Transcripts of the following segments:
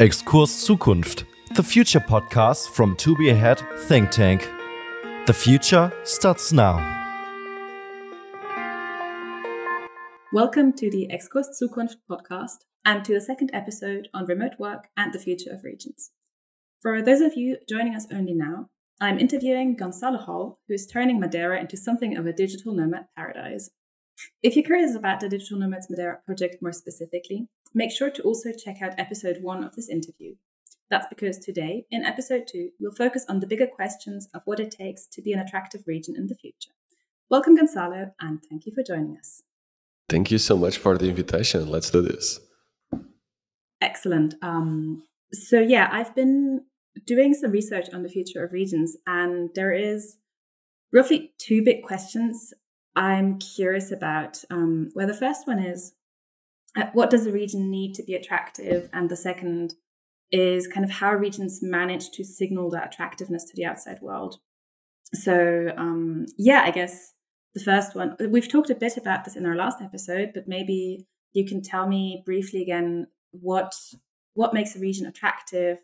Exkurs Zukunft, the future podcast from To Be Ahead Think Tank. The future starts now. Welcome to the Exkurs Zukunft podcast and to the second episode on remote work and the future of regions. For those of you joining us only now, I'm interviewing Gonçalo Hall, who is turning Madeira into something of a digital nomad paradise. If you're curious about the Digital Nomads Madeira project more specifically, make sure to also check out episode one of this interview. That's because today, in episode two, we'll focus on the bigger questions of what it takes to be an attractive region in the future. Welcome, Gonçalo, and thank you for joining us. Thank you so much for the invitation. Let's do this. Excellent. Um, so, yeah, I've been doing some research on the future of regions, and there is roughly two big questions I'm curious about. Um, where the first one is uh, what does a region need to be attractive? And the second is kind of how regions manage to signal that attractiveness to the outside world. So, um, yeah, I guess the first one, we've talked a bit about this in our last episode, but maybe you can tell me briefly again what what makes a region attractive.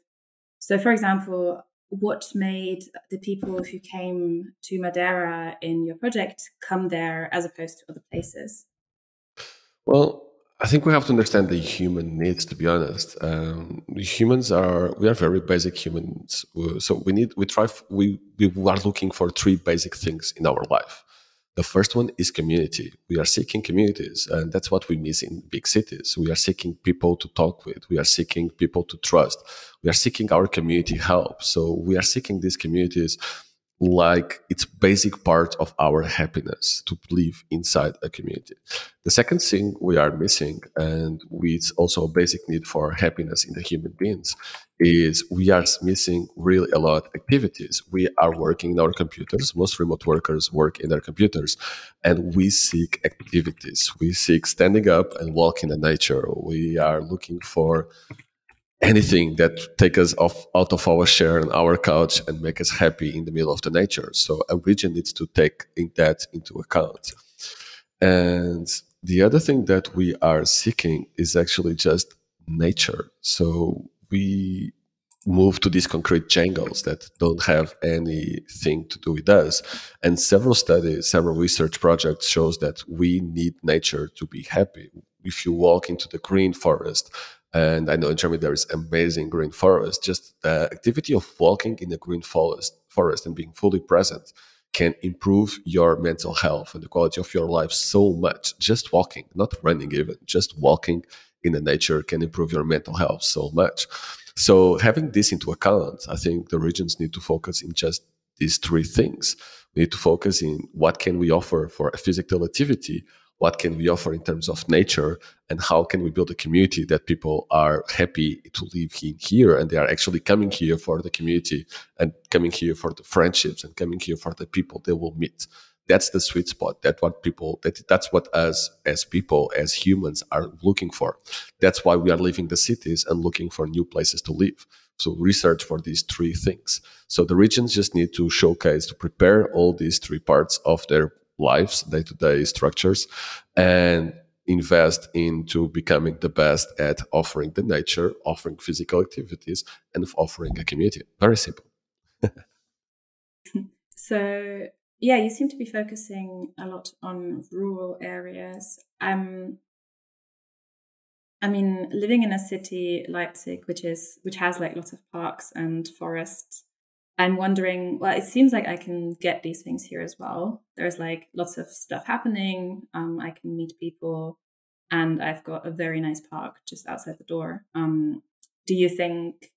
So, for example, what made the people who came to Madeira in your project come there as opposed to other places? Well, I think we have to understand the human needs. To be honest, um, humans are we are very basic humans. So we need we try we we are looking for three basic things in our life. The first one is community. We are seeking communities, and that's what we miss in big cities. We are seeking people to talk with. We are seeking people to trust. We are seeking our community help. So we are seeking these communities like it's basic part of our happiness to live inside a community. The second thing we are missing, and it's also a basic need for happiness in the human beings, is we are missing really a lot of activities. We are working in our computers. Most remote workers work in their computers, and we seek activities. We seek standing up and walking in nature. We are looking for anything that take us off out of our chair and our couch and make us happy in the middle of the nature. So a region needs to take in that into account. And the other thing that we are seeking is actually just nature. So we move to these concrete jungles that don't have anything to do with us. And several studies, several research projects shows that we need nature to be happy. If you walk into the green forest, and I know in Germany there is amazing green forest. Just the activity of walking in a green forest, forest and being fully present can improve your mental health and the quality of your life so much. Just walking, not running even, just walking in the nature can improve your mental health so much. So having this into account, I think the regions need to focus in just these three things. We need to focus in what can we offer for a physical activity what can we offer in terms of nature and how can we build a community that people are happy to live in here and they are actually coming here for the community and coming here for the friendships and coming here for the people they will meet. That's the sweet spot. That's what people that that's what us as people as humans are looking for. That's why we are leaving the cities and looking for new places to live so research for these three things. So the regions just need to showcase to prepare all these three parts of their lives, day to day structures, and invest into becoming the best at offering the nature, offering physical activities, and offering a community. Very simple. so, yeah, you seem to be focusing a lot on rural areas. Um, I mean, living in a city, Leipzig, which is which has like lots of parks and forests, I'm wondering, well, it seems like I can get these things here as well. There's like lots of stuff happening. Um, I can meet people, and I've got a very nice park just outside the door. Um, do you think?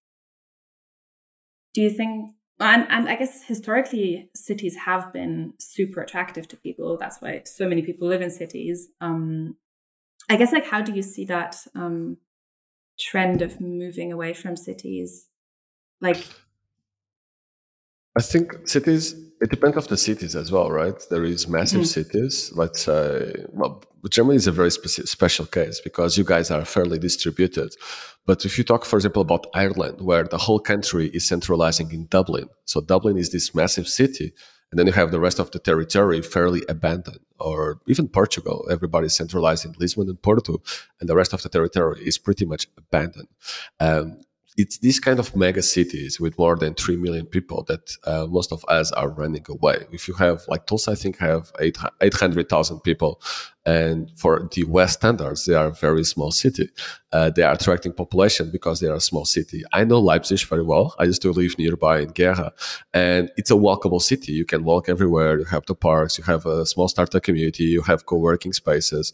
Do you think? And, and I guess historically, cities have been super attractive to people. That's why so many people live in cities. Um, I guess, like, how do you see that um, trend of moving away from cities? Like, I think cities, it depends of the cities as well, right? There is massive mm. cities. Let's say, well, Germany is a very speci- special case because you guys are fairly distributed. But if you talk, for example, about Ireland, where the whole country is centralizing in Dublin. So Dublin is this massive city. And then you have the rest of the territory fairly abandoned, or even Portugal. Everybody's centralized in Lisbon and Porto, and the rest of the territory is pretty much abandoned. Um, it's these kind of mega cities with more than 3 million people that uh, most of us are running away. If you have, like Tulsa, I think have 800,000 people. And for the West standards, they are a very small city. Uh, they are attracting population because they are a small city. I know Leipzig very well. I used to live nearby in Gera and it's a walkable city. You can walk everywhere. You have the parks, you have a small startup community, you have co-working spaces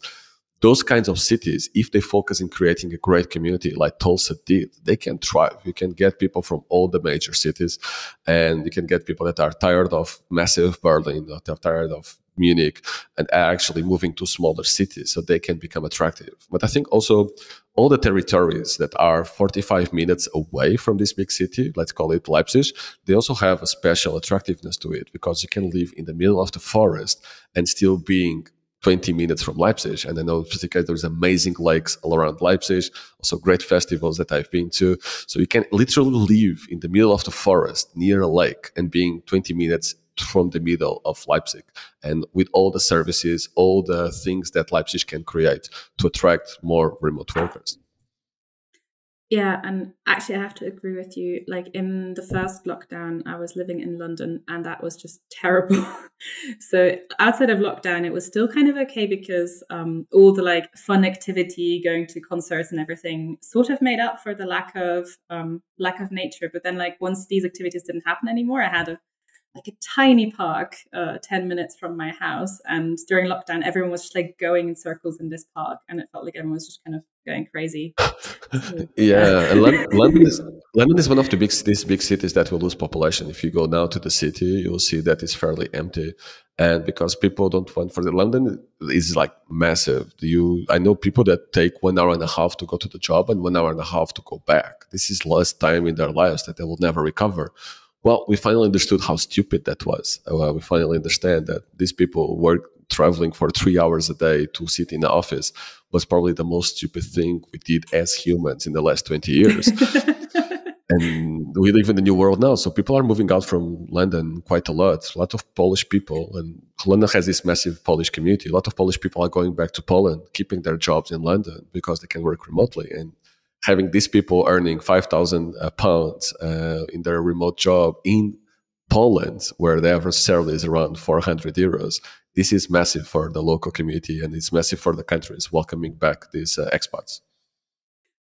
those kinds of cities, if they focus in creating a great community like Tulsa did, they can thrive. You can get people from all the major cities and you can get people that are tired of massive Berlin, that are tired of Munich and actually moving to smaller cities so they can become attractive. But I think also all the territories that are 45 minutes away from this big city, let's call it Leipzig, they also have a special attractiveness to it because you can live in the middle of the forest and still being 20 minutes from Leipzig. And I know particularly there's amazing lakes all around Leipzig, also great festivals that I've been to. So you can literally live in the middle of the forest near a lake and being 20 minutes from the middle of Leipzig and with all the services, all the things that Leipzig can create to attract more remote workers. Yeah, and actually, I have to agree with you. Like in the first lockdown, I was living in London, and that was just terrible. so outside of lockdown, it was still kind of okay because um, all the like fun activity, going to concerts and everything, sort of made up for the lack of um, lack of nature. But then, like once these activities didn't happen anymore, I had a like a tiny park uh, 10 minutes from my house and during lockdown everyone was just like going in circles in this park and it felt like everyone was just kind of going crazy. So, yeah and london, is, london is one of the big these big cities that will lose population. If you go now to the city you'll see that it's fairly empty. And because people don't want for the london is like massive. You i know people that take one hour and a half to go to the job and one hour and a half to go back. This is less time in their lives that they will never recover well, we finally understood how stupid that was. Uh, we finally understand that these people were traveling for three hours a day to sit in the office was probably the most stupid thing we did as humans in the last 20 years. and we live in the new world now. So people are moving out from London quite a lot. A lot of Polish people, and London has this massive Polish community. A lot of Polish people are going back to Poland, keeping their jobs in London because they can work remotely. And having these people earning 5,000 uh, pounds uh, in their remote job in Poland, where the average salary is around 400 euros, this is massive for the local community and it's massive for the countries welcoming back these uh, expats.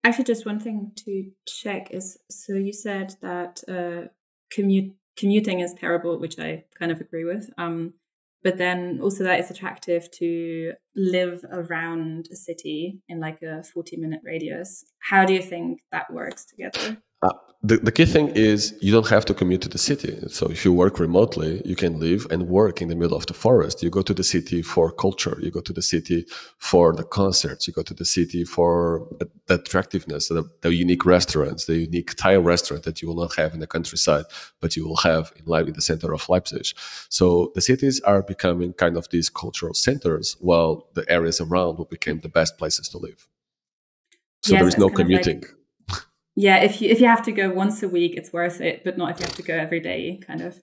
Actually, just one thing to check is so you said that uh, commute commuting is terrible, which I kind of agree with. Um, but then also that it's attractive to live around a city in like a 40 minute radius. How do you think that works together uh, the, the key thing is you don't have to commute to the city. So if you work remotely, you can live and work in the middle of the forest. You go to the city for culture. You go to the city for the concerts. You go to the city for the attractiveness, the, the unique restaurants, the unique Thai restaurant that you will not have in the countryside, but you will have in, in the center of Leipzig. So the cities are becoming kind of these cultural centers while the areas around will become the best places to live. So yes, there is no commuting. Like- yeah, if you if you have to go once a week, it's worth it, but not if you have to go every day, kind of.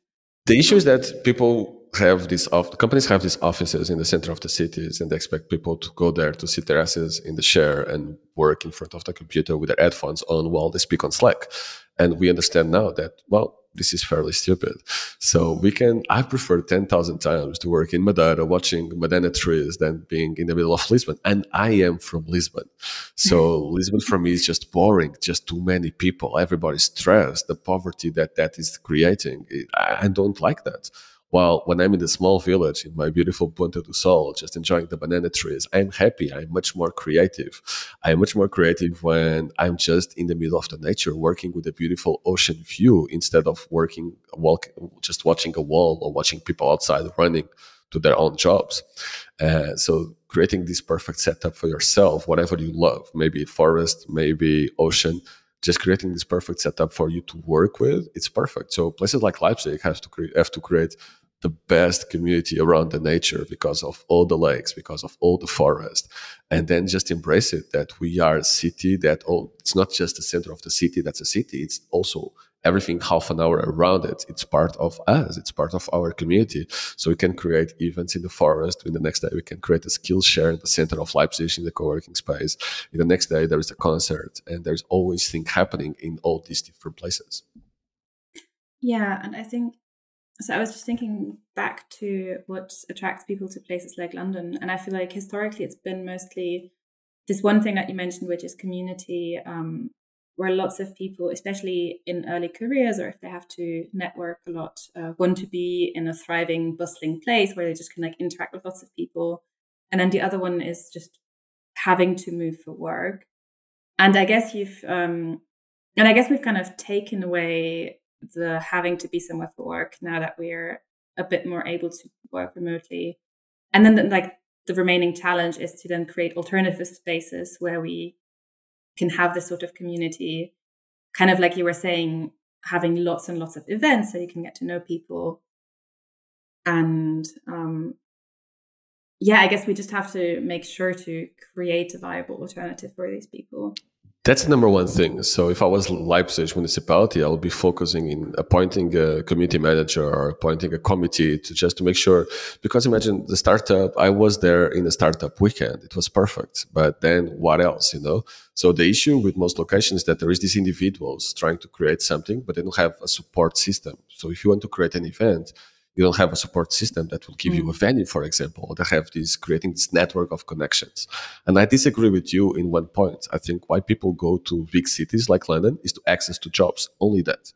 The issue is that people have these companies have these offices in the center of the cities, and they expect people to go there to sit their asses in the chair and work in front of the computer with their headphones on while they speak on Slack. And we understand now that well, this is fairly stupid. So we can, I prefer 10,000 times to work in Madeira watching Madena trees than being in the middle of Lisbon. And I am from Lisbon. So Lisbon for me is just boring, just too many people. Everybody's stressed. The poverty that that is creating, I don't like that. While when I'm in the small village in my beautiful Ponta do Sol, just enjoying the banana trees, I'm happy. I'm much more creative. I'm much more creative when I'm just in the middle of the nature, working with a beautiful ocean view instead of working, walk, just watching a wall or watching people outside running to their own jobs. Uh, so creating this perfect setup for yourself, whatever you love, maybe forest, maybe ocean, just creating this perfect setup for you to work with, it's perfect. So places like Leipzig have to create have to create the best community around the nature because of all the lakes, because of all the forest, and then just embrace it that we are a city that oh, it's not just the center of the city that's a city. It's also everything half an hour around it. It's part of us. It's part of our community. So we can create events in the forest. In the next day, we can create a skill share in the center of Leipzig in the co-working space. In the next day, there is a concert and there's always things happening in all these different places. Yeah. And I think, so I was just thinking back to what attracts people to places like London. And I feel like historically it's been mostly this one thing that you mentioned, which is community, um, where lots of people, especially in early careers or if they have to network a lot, uh, want to be in a thriving, bustling place where they just can like interact with lots of people. And then the other one is just having to move for work. And I guess you've, um, and I guess we've kind of taken away the having to be somewhere for work now that we're a bit more able to work remotely. And then the, like the remaining challenge is to then create alternative spaces where we can have this sort of community, kind of like you were saying, having lots and lots of events so you can get to know people. And um, yeah, I guess we just have to make sure to create a viable alternative for these people. That's the number one thing. So if I was Leipzig municipality, I would be focusing in appointing a community manager or appointing a committee to just to make sure. Because imagine the startup, I was there in the startup weekend. It was perfect. But then what else, you know? So the issue with most locations is that there is these individuals trying to create something, but they don't have a support system. So if you want to create an event, you don't have a support system that will give mm. you a mm. venue, for example, that have this creating this network of connections. And I disagree with you in one point. I think why people go to big cities like London is to access to jobs. Only that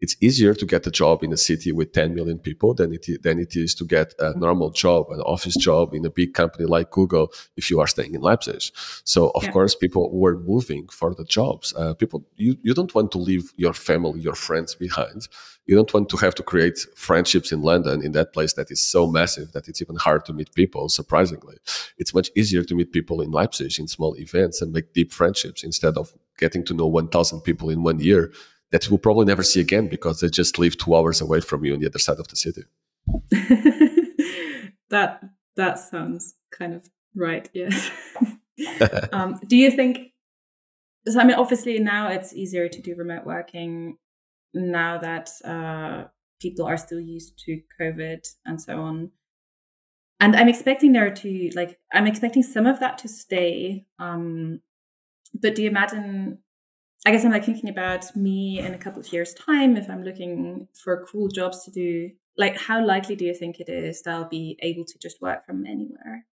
it's easier to get a job in a city with 10 million people than it, than it is to get a normal job, an office job in a big company like Google if you are staying in Leipzig. So, of yeah. course, people were moving for the jobs. Uh, people, you, you don't want to leave your family, your friends behind. You don't want to have to create friendships in London in that place that is so massive that it's even hard to meet people, surprisingly. It's much easier to meet people in Leipzig in small events and make deep friendships instead of getting to know 1,000 people in one year that you will probably never see again because they just live two hours away from you on the other side of the city. that that sounds kind of right. Yes. um, do you think? So I mean, obviously now it's easier to do remote working now that uh, people are still used to COVID and so on. And I'm expecting there to like I'm expecting some of that to stay. Um, but do you imagine I guess I'm like thinking about me in a couple of years' time if I'm looking for cool jobs to do. Like, how likely do you think it is that I'll be able to just work from anywhere?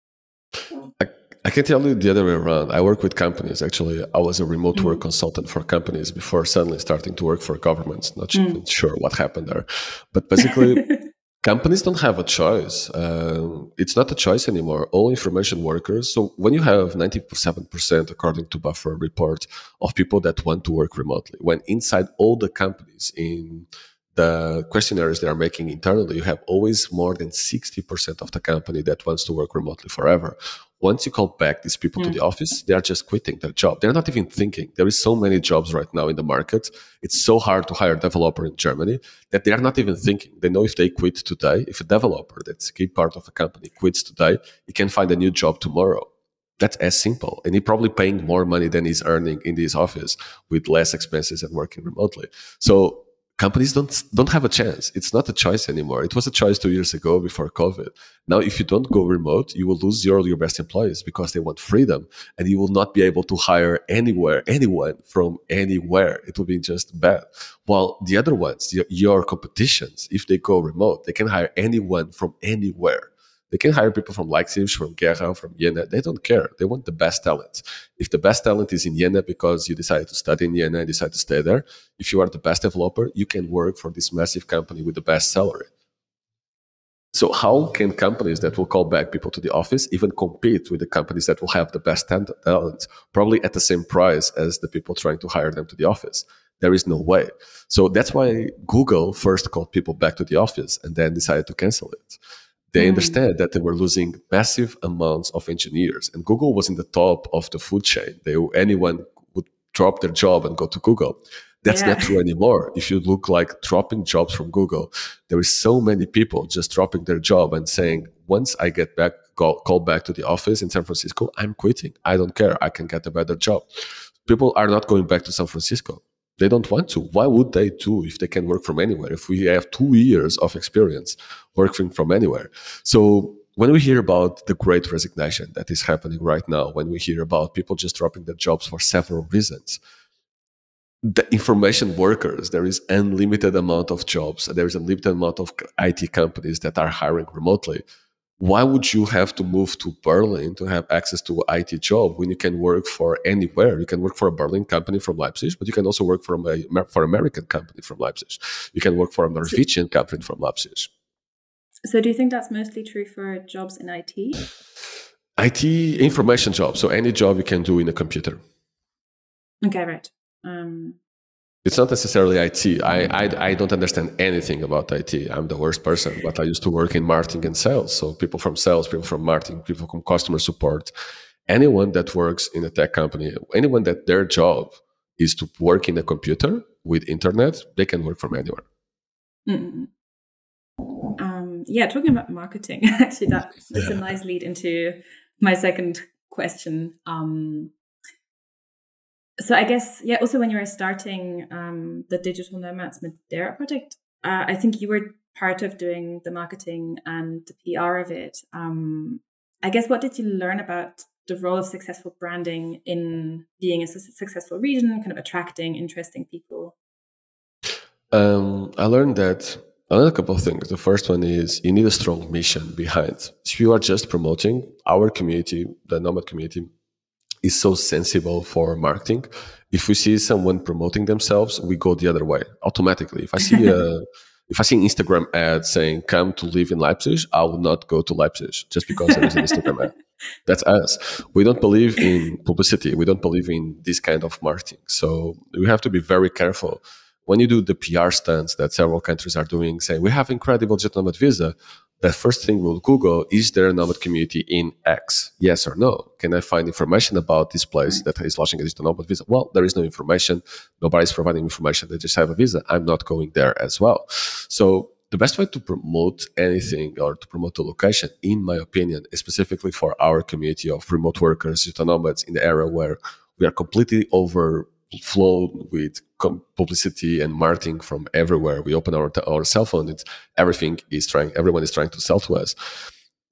I, I can tell you the other way around. I work with companies. Actually, I was a remote mm-hmm. work consultant for companies before suddenly starting to work for governments. Not mm. sure what happened there, but basically. companies don't have a choice. Uh, it's not a choice anymore. All information workers. So when you have 97%, according to Buffer report, of people that want to work remotely, when inside all the companies in the questionnaires they are making internally, you have always more than 60% of the company that wants to work remotely forever. Once you call back these people mm. to the office, they are just quitting their job. They're not even thinking. There is so many jobs right now in the market. It's so hard to hire a developer in Germany that they are not even thinking. They know if they quit today, if a developer that's a key part of a company quits today, he can find a new job tomorrow. That's as simple. And he's probably paying more money than he's earning in this office with less expenses and working remotely. So companies don't don't have a chance. It's not a choice anymore. It was a choice two years ago before COVID. Now, if you don't go remote, you will lose your your best employees because they want freedom, and you will not be able to hire anywhere anyone from anywhere. It will be just bad. While the other ones, your, your competitions, if they go remote, they can hire anyone from anywhere. They can hire people from Leipzig, from Gera, from Jena. They don't care. They want the best talent. If the best talent is in Jena because you decided to study in Jena and decide to stay there, if you are the best developer, you can work for this massive company with the best salary. So how can companies that will call back people to the office even compete with the companies that will have the best talent, probably at the same price as the people trying to hire them to the office? There is no way. So that's why Google first called people back to the office and then decided to cancel it they mm. understand that they were losing massive amounts of engineers and google was in the top of the food chain. They, anyone would drop their job and go to google. That's yeah. not true anymore. If you look like dropping jobs from google there is so many people just dropping their job and saying once i get back call, call back to the office in san francisco i'm quitting. I don't care. I can get a better job. People are not going back to san francisco They don't want to. Why would they do if they can work from anywhere? If we have two years of experience working from anywhere. So when we hear about the great resignation that is happening right now, when we hear about people just dropping their jobs for several reasons, the information workers, there is unlimited amount of jobs. There is a limited amount of IT companies that are hiring remotely. Why would you have to move to Berlin to have access to an IT job when you can work for anywhere? You can work for a Berlin company from Leipzig, but you can also work for a for American company from Leipzig. You can work for a Norwegian company from Leipzig. So, do you think that's mostly true for jobs in IT? IT information jobs. So, any job you can do in a computer. Okay, right. Um, it's not necessarily IT. I, I, I don't understand anything about IT. I'm the worst person, but I used to work in marketing and sales. So people from sales, people from marketing, people from customer support, anyone that works in a tech company, anyone that their job is to work in a computer with internet, they can work from anywhere. Mm-hmm. Um, yeah, talking about marketing, actually, that, that's yeah. a nice lead into my second question. Um, so I guess yeah. Also, when you were starting um, the Digital Nomads Madeira project, uh, I think you were part of doing the marketing and the PR of it. Um, I guess what did you learn about the role of successful branding in being a su- successful region, kind of attracting interesting people? Um, I learned that I learned a couple of things. The first one is you need a strong mission behind. If you are just promoting our community, the Nomad community, is so sensible for marketing. If we see someone promoting themselves, we go the other way automatically. If I see a uh, if I see an Instagram ad saying "Come to live in Leipzig," I will not go to Leipzig just because there is an Instagram ad. That's us. We don't believe in publicity. We don't believe in this kind of marketing. So we have to be very careful when you do the PR stunts that several countries are doing, saying we have incredible nomad visa, the first thing we'll Google is there a nomad community in X? Yes or no? Can I find information about this place that is launching a digital nomad visa? Well, there is no information. Nobody's providing information. They just have a visa. I'm not going there as well. So the best way to promote anything or to promote a location, in my opinion, is specifically for our community of remote workers, digital nomads in the era where we are completely over flowed with publicity and marketing from everywhere. We open our our cell phone; it's everything is trying. Everyone is trying to sell to us.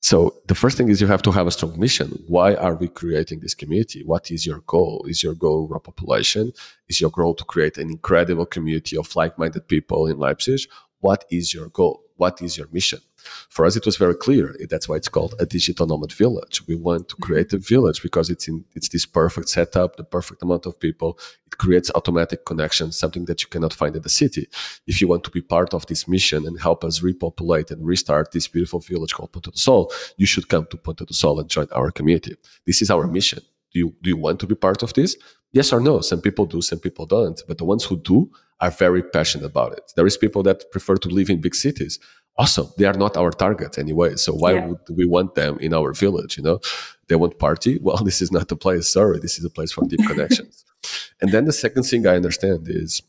So the first thing is you have to have a strong mission. Why are we creating this community? What is your goal? Is your goal raw population? Is your goal to create an incredible community of like-minded people in Leipzig? What is your goal? What is your mission? For us, it was very clear. That's why it's called a digital nomad village. We want to create a village because it's in it's this perfect setup, the perfect amount of people. It creates automatic connections, something that you cannot find in the city. If you want to be part of this mission and help us repopulate and restart this beautiful village called Ponta do Sol, you should come to Ponta do Sol and join our community. This is our mission. Do you do you want to be part of this? Yes or no? Some people do, some people don't. But the ones who do are very passionate about it. There is people that prefer to live in big cities awesome they are not our target anyway so why yeah. would we want them in our village you know they want party well this is not the place sorry this is a place for deep connections and then the second thing i understand is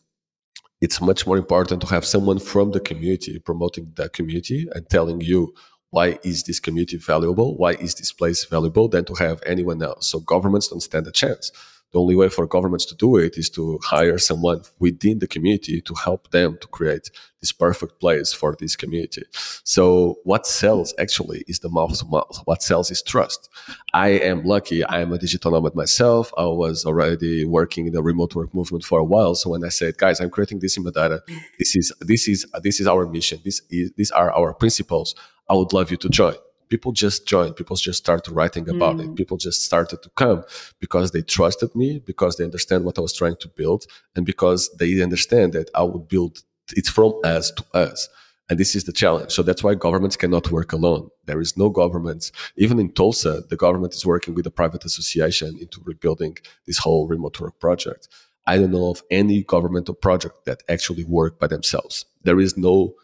it's much more important to have someone from the community promoting the community and telling you why is this community valuable why is this place valuable than to have anyone else so governments don't stand a chance the only way for governments to do it is to hire someone within the community to help them to create this perfect place for this community. So what sells actually is the mouth to mouth. What sells is trust. I am lucky. I am a digital nomad myself. I was already working in the remote work movement for a while. So when I said, guys, I'm creating this in Madeira, this is this is this is our mission. This is these are our principles. I would love you to join. People just joined. People just started writing about mm. it people just started to come because they trusted me because they understand what i was trying to build and because they understand that i would build it from us to us. And this is the challenge. So that's why governments cannot work alone. There is no government. Even in tulsa the government is working with a private association into rebuilding this whole remote work project. I don't know of any governmental project that actually work by themselves. There is no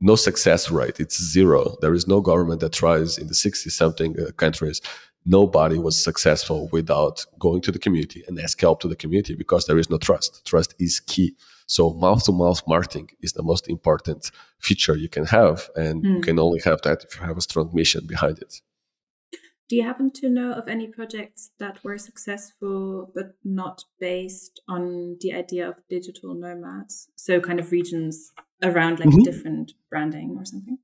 no success rate. It's zero. There is no government that tries in the 60 something uh, countries. Nobody was successful without going to the community and ask help to the community because there is no trust. Trust is key. So mouth to mouth marketing is the most important feature you can have. And mm. you can only have that if you have a strong mission behind it. do you happen to know of any projects that were successful but not based on the idea of digital nomads? So, kind of regions around like mm-hmm. different branding or something?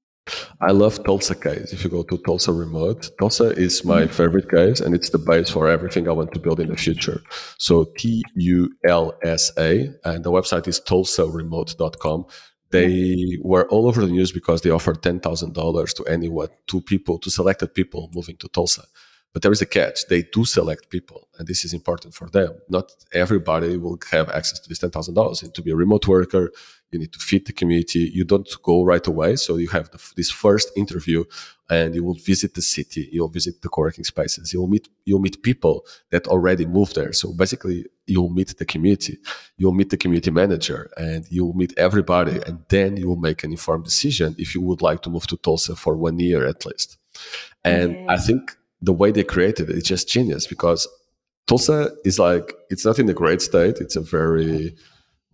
I love Tulsa case. If you go to Tulsa Remote, Tulsa is my mm-hmm. favorite case, and it's the base for everything I want to build in the future. So T U L S A, and the website is tulsaremote.com. They were all over the news because they offered ten thousand dollars to anyone, to people, to selected people moving to Tulsa. But there is a catch. They do select people, and this is important for them. Not everybody will have access to this ten thousand dollars. And To be a remote worker, you need to fit the community. You don't go right away, so you have the, this first interview, and you will visit the city. You'll visit the co-working spaces. You'll meet you'll meet people that already moved there. So basically, you'll meet the community. You'll meet the community manager, and you'll meet everybody, and then you will make an informed decision if you would like to move to Tulsa for one year at least. And. I think the way they created it, it's just genius because Tulsa is like it's not in a great state. It's a very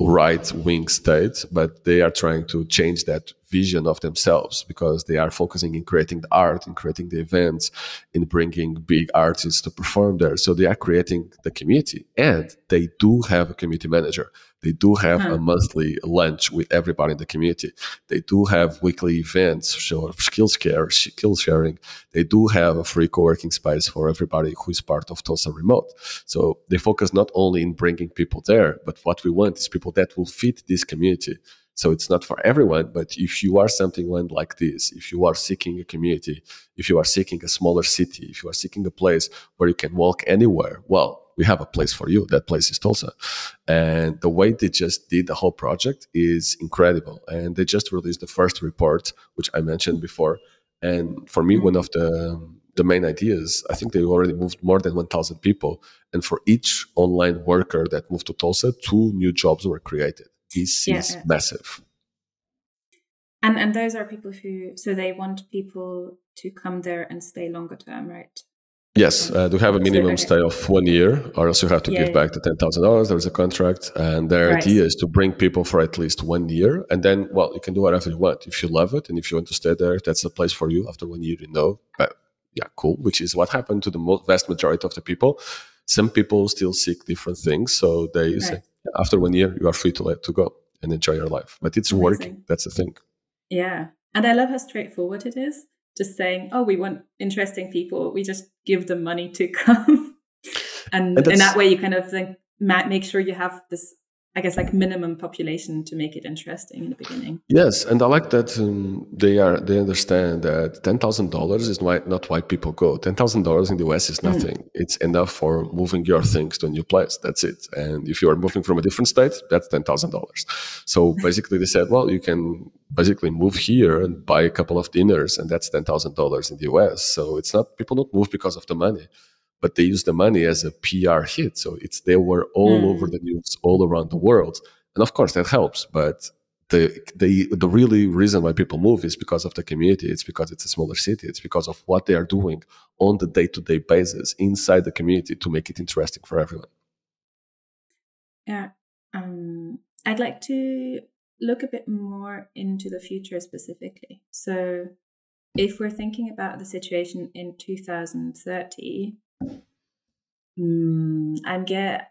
right wing state, but they are trying to change that vision of themselves because they are focusing in creating the art, in creating the events, in bringing big artists to perform there. So they are creating the community and they do have a community manager. They do have a hmm. monthly lunch with everybody in the community. They do have weekly events, show skills care, skills sharing. They do have a free co-working space for everybody who is part of Tulsa Remote. So they focus not only in bringing people there, but what we want is people that will fit this community. So it's not for everyone, but if you are something like this, if you are seeking a community, if you are seeking a smaller city, if you are seeking a place where you can walk anywhere, well, we have a place for you. That place is Tulsa. And the way they just did the whole project is incredible. And they just released the first report, which I mentioned before. And for me, one of the the main ideas, I think they already moved more than 1,000 people. And for each online worker that moved to Tulsa, two new jobs were created. This yeah. is massive. And and those are people who so they want people to come there and stay longer term, right? Yes, uh, to have a minimum stay of one year, or else you have to yeah, give back the ten thousand dollars. There's a contract, and their right. idea is to bring people for at least one year, and then, well, you can do whatever you want. If you love it, and if you want to stay there, that's the place for you. After one year, you know, but yeah, cool. Which is what happened to the most, vast majority of the people. Some people still seek different things, so they right. say after one year, you are free to let to go and enjoy your life. But it's Amazing. working. That's the thing. Yeah, and I love how straightforward it is just saying, "Oh, we want interesting people. We just give them money to come." and, and in that way, you kind of think make sure you have this I guess like minimum population to make it interesting in the beginning. Yes, and I like that um, they are they understand that ten thousand dollars is why, not why people go. Ten thousand dollars in the US is hmm. nothing. Mm. It's enough for moving your things to a new place. That's it. And if you are moving from a different state, that's ten thousand dollars. So basically, they said, well, you can basically move here and buy a couple of dinners, and that's ten thousand dollars in the US. So it's not people don't move because of the money but they use the money as a PR hit. So it's they were all mm. over the news all around the world, and of course that helps. But the the the really reason why people move is because of the community. It's because it's a smaller city. It's because of what they are doing on the day to day basis inside the community to make it interesting for everyone. Yeah, um, I'd like to look a bit more into the future specifically. So, if we're thinking about the situation in 2030, Mm, I'm get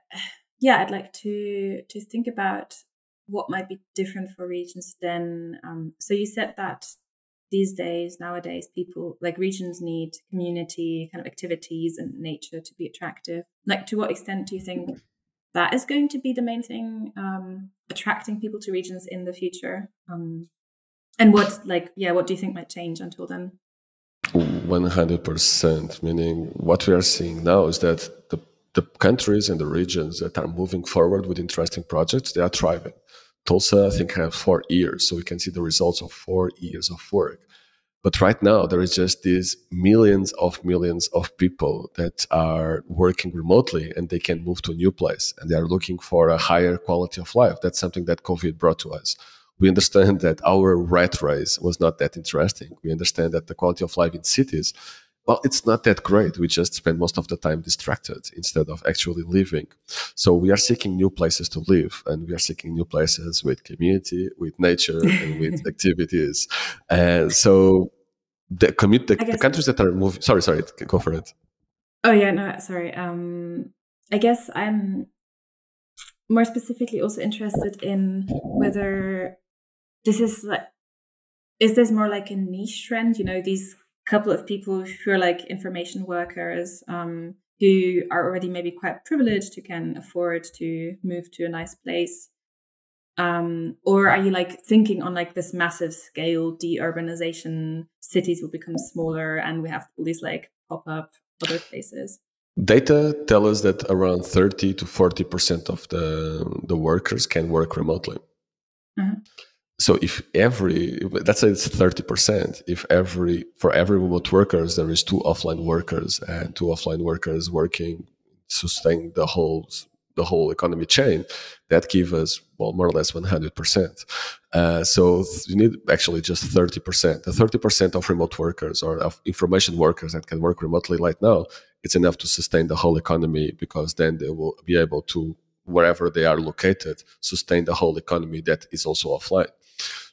yeah, I'd like to to think about what might be different for regions then. Um, so you said that these days, nowadays, people like regions need community kind of activities and nature to be attractive. Like, to what extent do you think that is going to be the main thing um, attracting people to regions in the future? Um, and what, like, yeah, what do you think might change until then? 100%. Meaning, what we are seeing now is that the, the countries and the regions that are moving forward with interesting projects, they are thriving. Tulsa, I think, have four years, so we can see the results of four years of work. But right now, there is just these millions of millions of people that are working remotely and they can move to a new place and they are looking for a higher quality of life. That's something that COVID brought to us we understand that our rat race was not that interesting. We understand that the quality of life in cities, well, it's not that great. We just spend most of the time distracted instead of actually living. So we are seeking new places to live and we are seeking new places with community, with nature and with activities. And so the commute the, the countries that are moving. Sorry, sorry, go for it. Oh yeah, no, sorry. Um, I guess I'm more specifically also interested in whether this is like is this more like a niche trend you know these couple of people who are like information workers um, who are already maybe quite privileged who can afford to move to a nice place um, or are you like thinking on like this massive scale deurbanization cities will become smaller and we have all these like pop up other places Data tell us that around 30 to 40% of the, the workers can work remotely. Mm-hmm. So if every, let's say it's 30%, if every, for every remote workers, there is two offline workers and two offline workers working, sustain the whole the whole economy chain, that give us well more or less 100%. Uh, so you need actually just 30%. The 30% of remote workers or of information workers that can work remotely right now, it's enough to sustain the whole economy because then they will be able to wherever they are located sustain the whole economy that is also offline.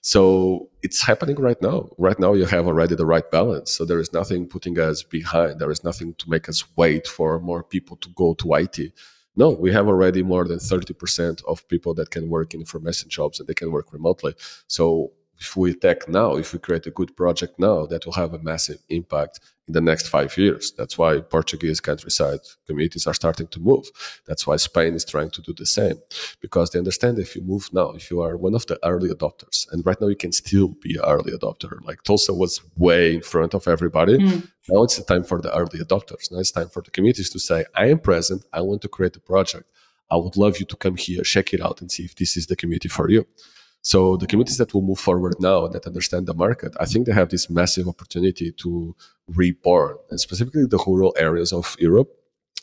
So it's happening right now. Right now, you have already the right balance. So there is nothing putting us behind. There is nothing to make us wait for more people to go to IT. No, we have already more than 30% of people that can work in information jobs and they can work remotely. So if we tech now, if we create a good project now, that will have a massive impact in the next five years. That's why Portuguese countryside communities are starting to move. That's why Spain is trying to do the same because they understand if you move now, if you are one of the early adopters, and right now you can still be an early adopter. Like Tulsa was way in front of everybody. Mm. Now it's the time for the early adopters. Now it's time for the communities to say, I am present. I want to create a project. I would love you to come here, check it out, and see if this is the community for you. So the communities that will move forward now that understand the market, I think they have this massive opportunity to reborn, and specifically the rural areas of Europe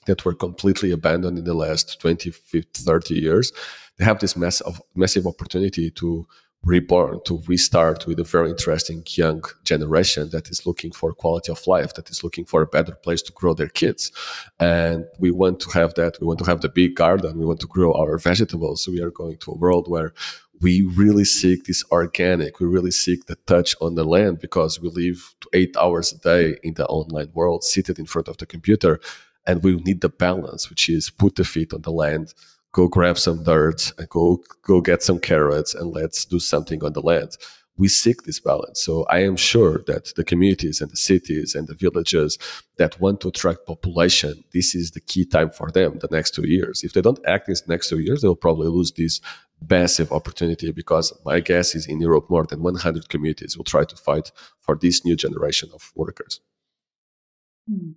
that were completely abandoned in the last 20, 50, 30 years. They have this massive, massive opportunity to reborn, to restart with a very interesting young generation that is looking for quality of life, that is looking for a better place to grow their kids. And we want to have that. We want to have the big garden. We want to grow our vegetables. We are going to a world where we really seek this organic we really seek the touch on the land because we live eight hours a day in the online world seated in front of the computer and we need the balance which is put the feet on the land go grab some dirt and go go get some carrots and let's do something on the land we seek this balance. So I am sure that the communities and the cities and the villages that want to attract population, this is the key time for them the next two years. If they don't act in the next two years, they'll probably lose this massive opportunity because my guess is in Europe more than 100 communities will try to fight for this new generation of workers. Hmm.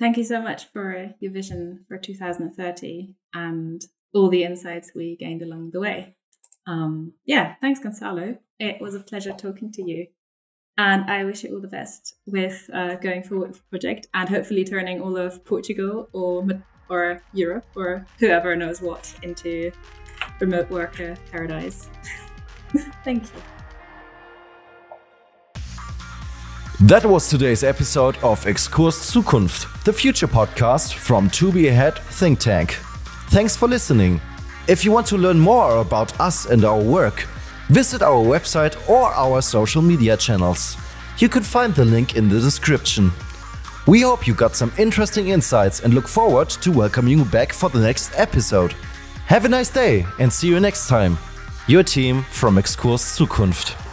Thank you so much for your vision for 2030 and all the insights we gained along the way. Um, yeah, thanks, Gonçalo. It was a pleasure talking to you. And I wish you all the best with uh, going forward with the project and hopefully turning all of Portugal or or Europe or whoever knows what into remote worker paradise. Thank you. That was today's episode of Exkurs Zukunft, the future podcast from To Be Ahead Think Tank. Thanks for listening. If you want to learn more about us and our work, visit our website or our social media channels. You can find the link in the description. We hope you got some interesting insights and look forward to welcoming you back for the next episode. Have a nice day and see you next time. Your team from Exkurs Zukunft.